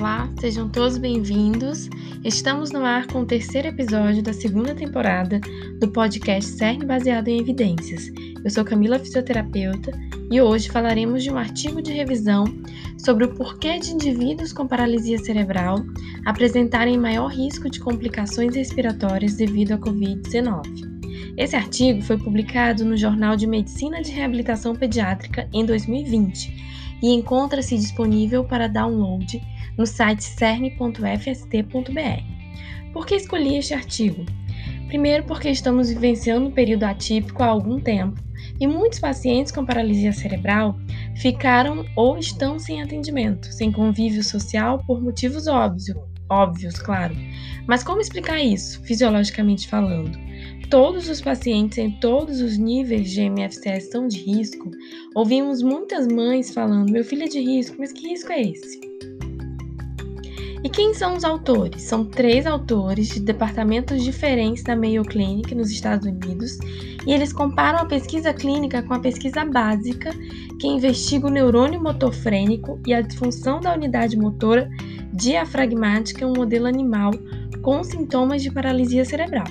Olá, sejam todos bem-vindos. Estamos no ar com o terceiro episódio da segunda temporada do podcast CERN baseado em evidências. Eu sou Camila, fisioterapeuta, e hoje falaremos de um artigo de revisão sobre o porquê de indivíduos com paralisia cerebral apresentarem maior risco de complicações respiratórias devido à Covid-19. Esse artigo foi publicado no Jornal de Medicina de Reabilitação Pediátrica em 2020 e encontra-se disponível para download no site cern.fst.br. Por que escolhi este artigo? Primeiro, porque estamos vivenciando um período atípico há algum tempo e muitos pacientes com paralisia cerebral ficaram ou estão sem atendimento, sem convívio social por motivos óbvios, óbvios, claro. Mas como explicar isso, fisiologicamente falando? Todos os pacientes em todos os níveis de MFCS estão de risco. Ouvimos muitas mães falando: meu filho é de risco, mas que risco é esse? E quem são os autores? São três autores de departamentos diferentes da Mayo Clinic nos Estados Unidos e eles comparam a pesquisa clínica com a pesquisa básica que investiga o neurônio motor frênico e a disfunção da unidade motora diafragmática em um modelo animal com sintomas de paralisia cerebral.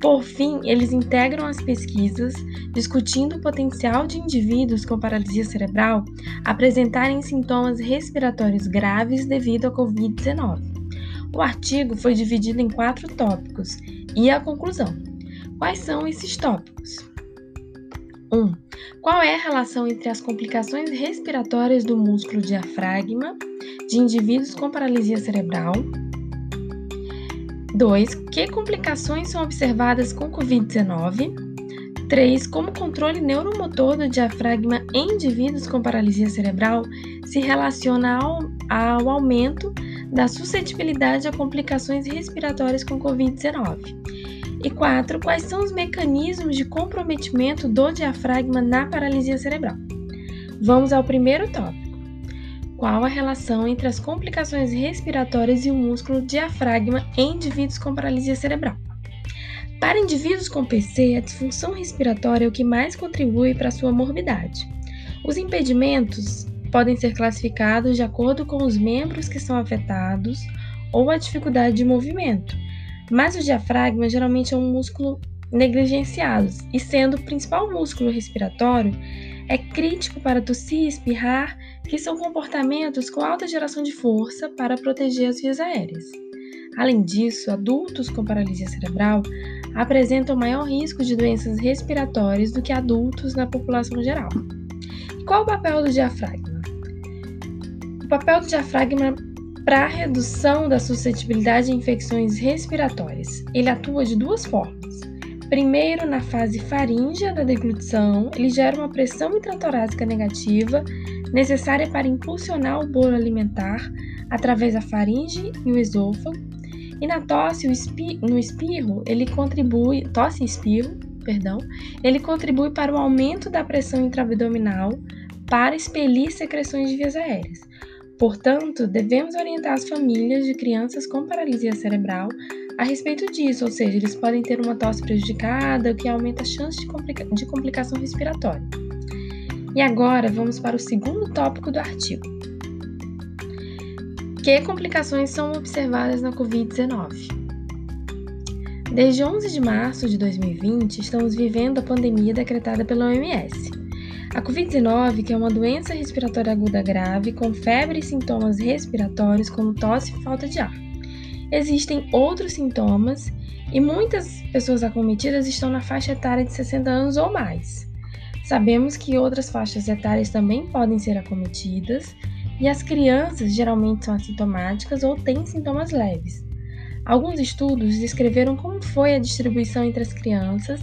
Por fim, eles integram as pesquisas, discutindo o potencial de indivíduos com paralisia cerebral apresentarem sintomas respiratórios graves devido à Covid-19. O artigo foi dividido em quatro tópicos e a conclusão. Quais são esses tópicos? 1. Um, qual é a relação entre as complicações respiratórias do músculo diafragma de indivíduos com paralisia cerebral 2. Que complicações são observadas com Covid-19? 3. Como o controle neuromotor do diafragma em indivíduos com paralisia cerebral se relaciona ao, ao aumento da suscetibilidade a complicações respiratórias com Covid-19? E 4. Quais são os mecanismos de comprometimento do diafragma na paralisia cerebral? Vamos ao primeiro tópico. Qual a relação entre as complicações respiratórias e o músculo diafragma em indivíduos com paralisia cerebral? Para indivíduos com PC, a disfunção respiratória é o que mais contribui para sua morbidade. Os impedimentos podem ser classificados de acordo com os membros que são afetados ou a dificuldade de movimento, mas o diafragma geralmente é um músculo negligenciado e, sendo o principal músculo respiratório, é crítico para tossir e espirrar, que são comportamentos com alta geração de força para proteger as vias aéreas. Além disso, adultos com paralisia cerebral apresentam maior risco de doenças respiratórias do que adultos na população geral. Qual o papel do diafragma? O papel do diafragma para a redução da suscetibilidade a infecções respiratórias. Ele atua de duas formas. Primeiro, na fase faríngea da deglutição, ele gera uma pressão intratorácica negativa necessária para impulsionar o bolo alimentar através da faringe e o esôfago. E na tosse, no espirro, ele contribui, tosse e espirro, perdão, ele contribui para o aumento da pressão intraabdominal para expelir secreções de vias aéreas. Portanto, devemos orientar as famílias de crianças com paralisia cerebral a respeito disso, ou seja, eles podem ter uma tosse prejudicada, o que aumenta a chance de, complica de complicação respiratória. E agora vamos para o segundo tópico do artigo. Que complicações são observadas na Covid-19? Desde 11 de março de 2020, estamos vivendo a pandemia decretada pela OMS. A Covid-19, que é uma doença respiratória aguda grave com febre e sintomas respiratórios como tosse e falta de ar. Existem outros sintomas e muitas pessoas acometidas estão na faixa etária de 60 anos ou mais. Sabemos que outras faixas etárias também podem ser acometidas e as crianças geralmente são assintomáticas ou têm sintomas leves. Alguns estudos descreveram como foi a distribuição entre as crianças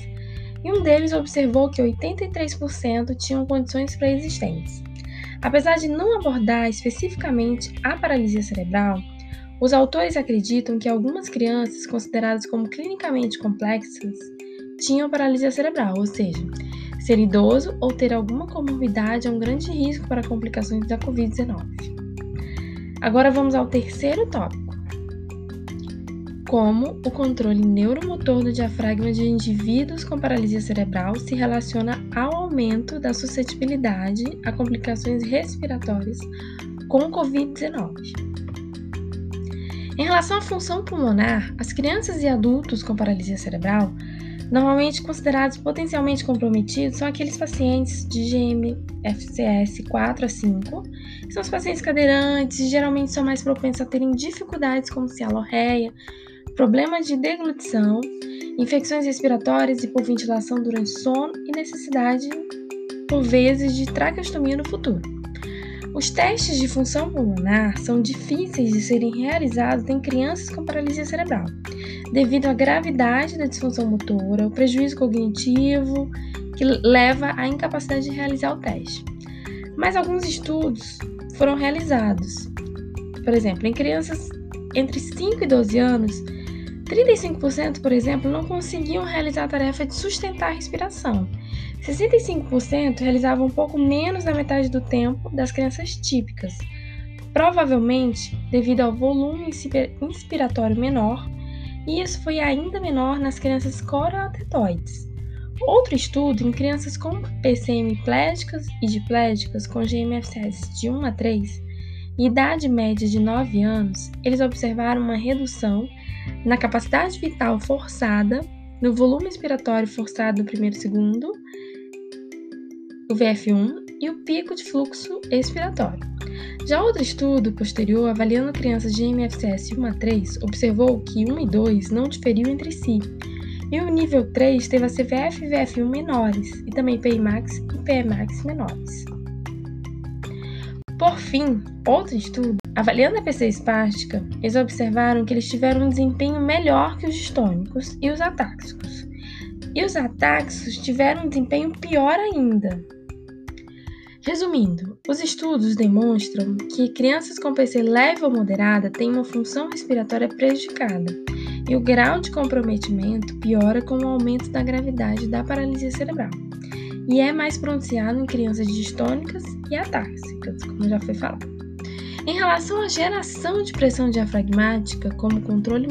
e um deles observou que 83% tinham condições pré-existentes. Apesar de não abordar especificamente a paralisia cerebral, os autores acreditam que algumas crianças consideradas como clinicamente complexas tinham paralisia cerebral, ou seja, ser idoso ou ter alguma comorbidade é um grande risco para complicações da Covid-19. Agora vamos ao terceiro tópico como o controle neuromotor do diafragma de indivíduos com paralisia cerebral se relaciona ao aumento da suscetibilidade a complicações respiratórias com Covid-19. Em relação à função pulmonar, as crianças e adultos com paralisia cerebral, normalmente considerados potencialmente comprometidos, são aqueles pacientes de GMFCS 4 a 5, que são os pacientes cadeirantes e geralmente são mais propensos a terem dificuldades como cialorreia, problemas de deglutição, infecções respiratórias e por ventilação durante sono e necessidade, por vezes, de traqueostomia no futuro. Os testes de função pulmonar são difíceis de serem realizados em crianças com paralisia cerebral, devido à gravidade da disfunção motora, o prejuízo cognitivo que leva à incapacidade de realizar o teste. Mas alguns estudos foram realizados. Por exemplo, em crianças entre 5 e 12 anos, 35%, por exemplo, não conseguiam realizar a tarefa de sustentar a respiração. 65% realizavam um pouco menos da metade do tempo das crianças típicas, provavelmente devido ao volume inspiratório menor, e isso foi ainda menor nas crianças coroatetoides. Outro estudo em crianças com PCM plégicas e diplégicas com GMFS de 1 a 3, idade média de 9 anos, eles observaram uma redução na capacidade vital forçada, no volume expiratório forçado no primeiro segundo, o VF1, e o pico de fluxo expiratório. Já outro estudo posterior, avaliando crianças de MFCS 1 a 3, observou que 1 e 2 não diferiam entre si, e o nível 3 teve a CVF e VF1 menores, e também PIMAX e PEMAX menores. Por fim, outro estudo Avaliando a PC espástica, eles observaram que eles tiveram um desempenho melhor que os distônicos e os atáxicos. E os atáxicos tiveram um desempenho pior ainda. Resumindo, os estudos demonstram que crianças com PC leve ou moderada têm uma função respiratória prejudicada e o grau de comprometimento piora com o aumento da gravidade da paralisia cerebral e é mais pronunciado em crianças distônicas e atáxicas, como já foi falado. Em relação à geração de pressão diafragmática como controle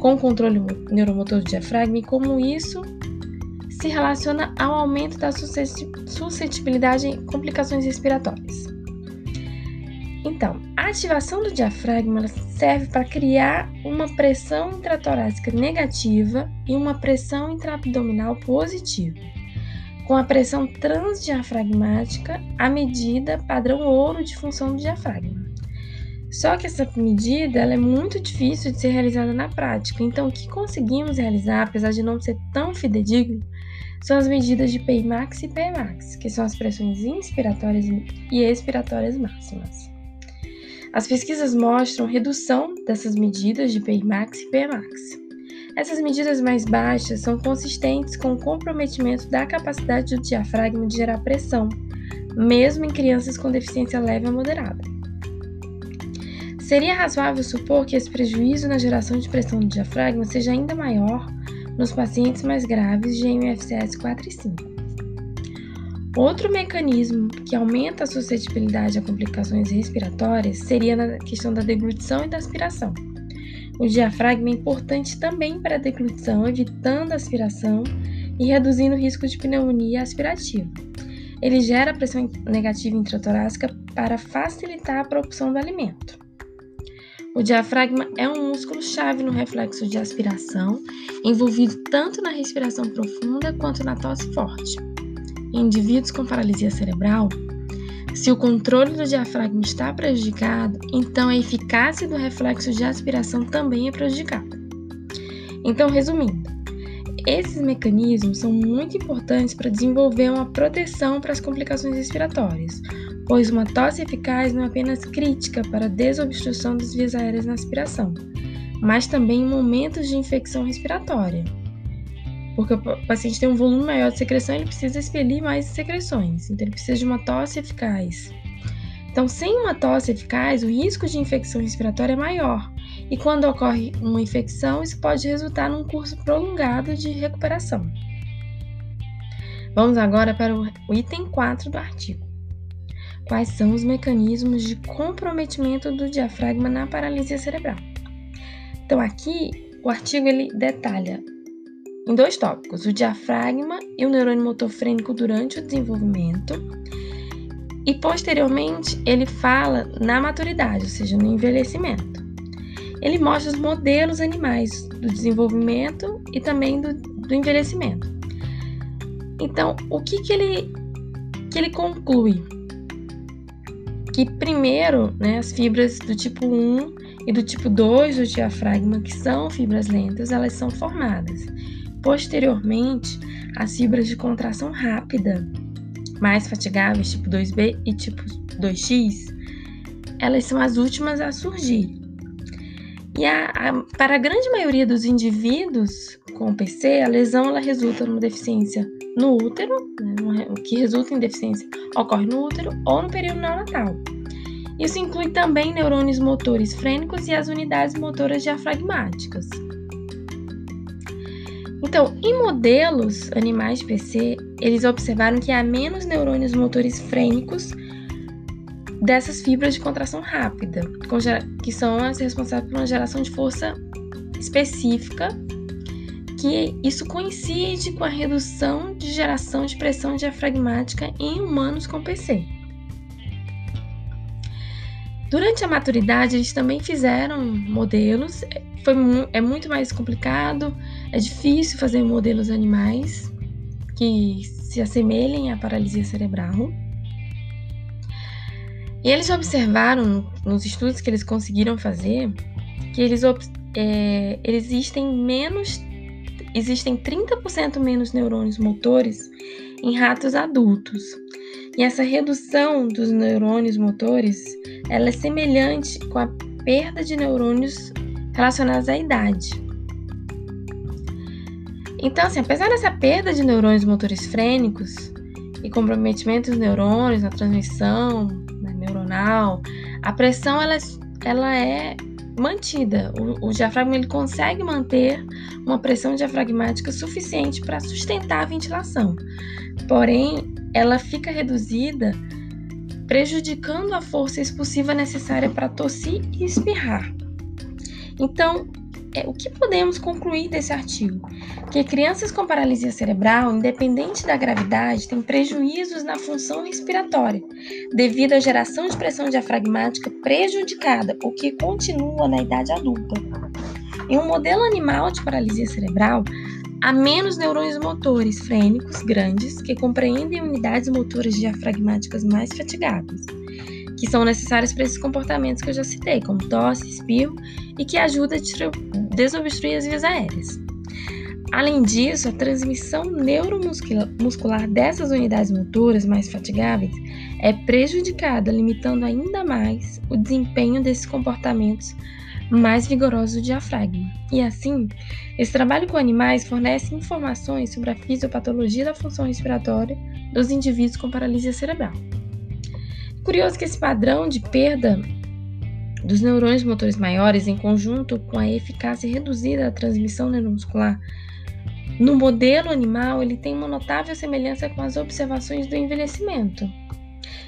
com o controle neuromotor do diafragma e como isso se relaciona ao aumento da suscetibilidade em complicações respiratórias. Então, a ativação do diafragma serve para criar uma pressão intratorácica negativa e uma pressão intraabdominal positiva com a pressão transdiafragmática, a medida padrão ouro de função do diafragma. Só que essa medida é muito difícil de ser realizada na prática, então o que conseguimos realizar, apesar de não ser tão fidedigno, são as medidas de Pmax e Pmax, que são as pressões inspiratórias e expiratórias máximas. As pesquisas mostram redução dessas medidas de Pmax e Pmax. Essas medidas mais baixas são consistentes com o comprometimento da capacidade do diafragma de gerar pressão, mesmo em crianças com deficiência leve a moderada. Seria razoável supor que esse prejuízo na geração de pressão do diafragma seja ainda maior nos pacientes mais graves de MFCS 4 e 5. Outro mecanismo que aumenta a suscetibilidade a complicações respiratórias seria na questão da deglutição e da aspiração. O diafragma é importante também para a deglutição, evitando a aspiração e reduzindo o risco de pneumonia aspirativa. Ele gera pressão negativa intratorácica para facilitar a propulsão do alimento. O diafragma é um músculo-chave no reflexo de aspiração, envolvido tanto na respiração profunda quanto na tosse forte. Em indivíduos com paralisia cerebral, se o controle do diafragma está prejudicado, então a eficácia do reflexo de aspiração também é prejudicada. Então, resumindo, esses mecanismos são muito importantes para desenvolver uma proteção para as complicações respiratórias, pois uma tosse eficaz não é apenas crítica para a desobstrução das vias aéreas na aspiração, mas também em momentos de infecção respiratória porque o paciente tem um volume maior de secreção, ele precisa expelir mais secreções, então ele precisa de uma tosse eficaz. Então, sem uma tosse eficaz, o risco de infecção respiratória é maior, e quando ocorre uma infecção, isso pode resultar num curso prolongado de recuperação. Vamos agora para o item 4 do artigo. Quais são os mecanismos de comprometimento do diafragma na paralisia cerebral? Então, aqui o artigo ele detalha em dois tópicos: o diafragma e o neurônio motor frênico durante o desenvolvimento. E posteriormente ele fala na maturidade, ou seja, no envelhecimento. ele mostra os modelos animais do desenvolvimento e também do, do envelhecimento. Então, o que, que, ele, que ele conclui? Que primeiro, né, as fibras do tipo 1 e do tipo 2 do diafragma, que são fibras lentas, elas são formadas. Posteriormente, as fibras de contração rápida, mais fatigáveis, tipo 2B e tipo 2X, elas são as últimas a surgir. E a, a, para a grande maioria dos indivíduos com PC, a lesão ela resulta numa deficiência no útero, né, o que resulta em deficiência ocorre no útero ou no período neonatal. Isso inclui também neurônios motores frênicos e as unidades motoras diafragmáticas. Então, em modelos animais de PC, eles observaram que há menos neurônios motores frênicos dessas fibras de contração rápida, que são as responsáveis por uma geração de força específica, que isso coincide com a redução de geração de pressão diafragmática em humanos com PC. Durante a maturidade, eles também fizeram modelos. Foi, é muito mais complicado, é difícil fazer modelos animais que se assemelhem à paralisia cerebral. E eles observaram, nos estudos que eles conseguiram fazer, que eles, é, existem menos, existem 30% menos neurônios motores em ratos adultos. E essa redução dos neurônios motores, ela é semelhante com a perda de neurônios relacionados à idade. Então, assim, apesar dessa perda de neurônios motores frênicos e comprometimento dos neurônios na transmissão neuronal, a pressão ela, ela é mantida. O, o diafragma ele consegue manter uma pressão diafragmática suficiente para sustentar a ventilação. Porém, ela fica reduzida, prejudicando a força expulsiva necessária para tossir e espirrar. Então, é, o que podemos concluir desse artigo? Que crianças com paralisia cerebral, independente da gravidade, têm prejuízos na função respiratória, devido à geração de pressão diafragmática prejudicada, o que continua na idade adulta. Em um modelo animal de paralisia cerebral, há menos neurônios motores frênicos grandes que compreendem unidades motoras diafragmáticas mais fatigáveis que são necessários para esses comportamentos que eu já citei, como tosse, espirro, e que ajuda a desobstruir as vias aéreas. Além disso, a transmissão neuromuscular dessas unidades motoras mais fatigáveis é prejudicada, limitando ainda mais o desempenho desses comportamentos mais vigorosos do diafragma. E assim, esse trabalho com animais fornece informações sobre a fisiopatologia da função respiratória dos indivíduos com paralisia cerebral. Curioso que esse padrão de perda dos neurônios motores maiores, em conjunto com a eficácia reduzida da transmissão neuromuscular, no modelo animal, ele tem uma notável semelhança com as observações do envelhecimento.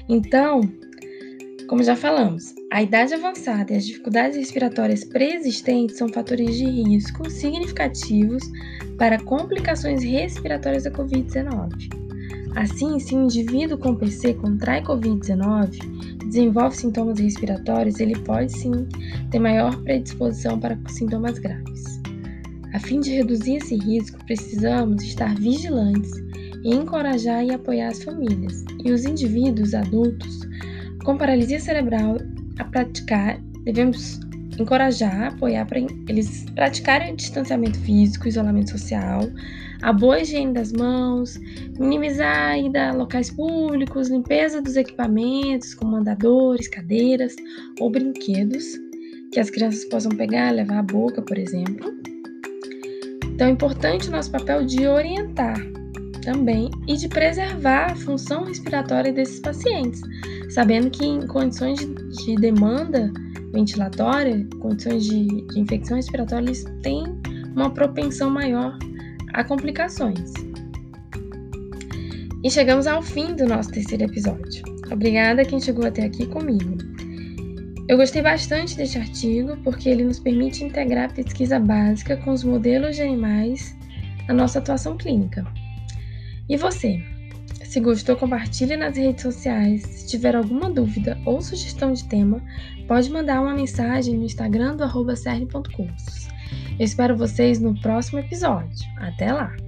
Então, como já falamos, a idade avançada e as dificuldades respiratórias pré-existentes são fatores de risco significativos para complicações respiratórias da Covid-19. Assim, se um indivíduo com PC contrai Covid-19, desenvolve sintomas respiratórios, ele pode sim ter maior predisposição para sintomas graves. A fim de reduzir esse risco, precisamos estar vigilantes e encorajar e apoiar as famílias e os indivíduos adultos com paralisia cerebral a praticar, devemos encorajar, apoiar para eles praticarem o distanciamento físico, isolamento social, a boa higiene das mãos, minimizar a ida a locais públicos, limpeza dos equipamentos, como andadores, cadeiras ou brinquedos que as crianças possam pegar, levar à boca, por exemplo. Então é importante o nosso papel de orientar também e de preservar a função respiratória desses pacientes, sabendo que em condições de, de demanda ventilatória, condições de, de infecção respiratória, eles têm uma propensão maior a complicações. E chegamos ao fim do nosso terceiro episódio. Obrigada a quem chegou até aqui comigo. Eu gostei bastante deste artigo porque ele nos permite integrar a pesquisa básica com os modelos de animais na nossa atuação clínica. E você? Se gostou, compartilhe nas redes sociais. Se tiver alguma dúvida ou sugestão de tema, pode mandar uma mensagem no Instagram do arroba Eu espero vocês no próximo episódio. Até lá!